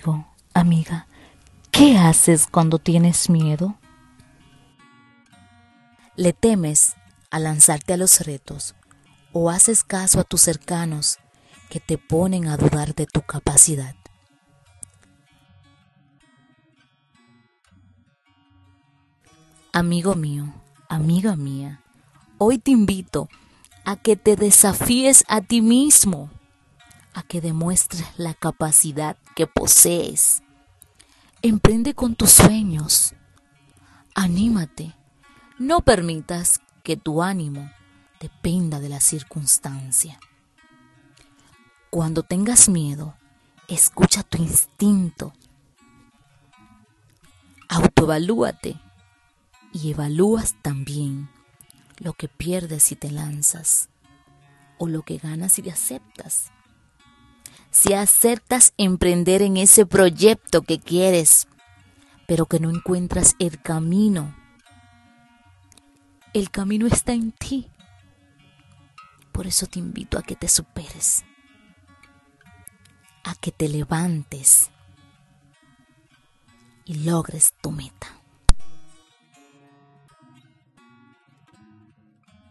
Amigo, amiga, ¿qué haces cuando tienes miedo? ¿Le temes a lanzarte a los retos o haces caso a tus cercanos que te ponen a dudar de tu capacidad? Amigo mío, amiga mía, hoy te invito a que te desafíes a ti mismo que demuestres la capacidad que posees. Emprende con tus sueños. Anímate. No permitas que tu ánimo dependa de la circunstancia. Cuando tengas miedo, escucha tu instinto. Autoevalúate y evalúas también lo que pierdes si te lanzas o lo que ganas si te aceptas si aceptas emprender en ese proyecto que quieres, pero que no encuentras el camino. El camino está en ti. Por eso te invito a que te superes, a que te levantes y logres tu meta.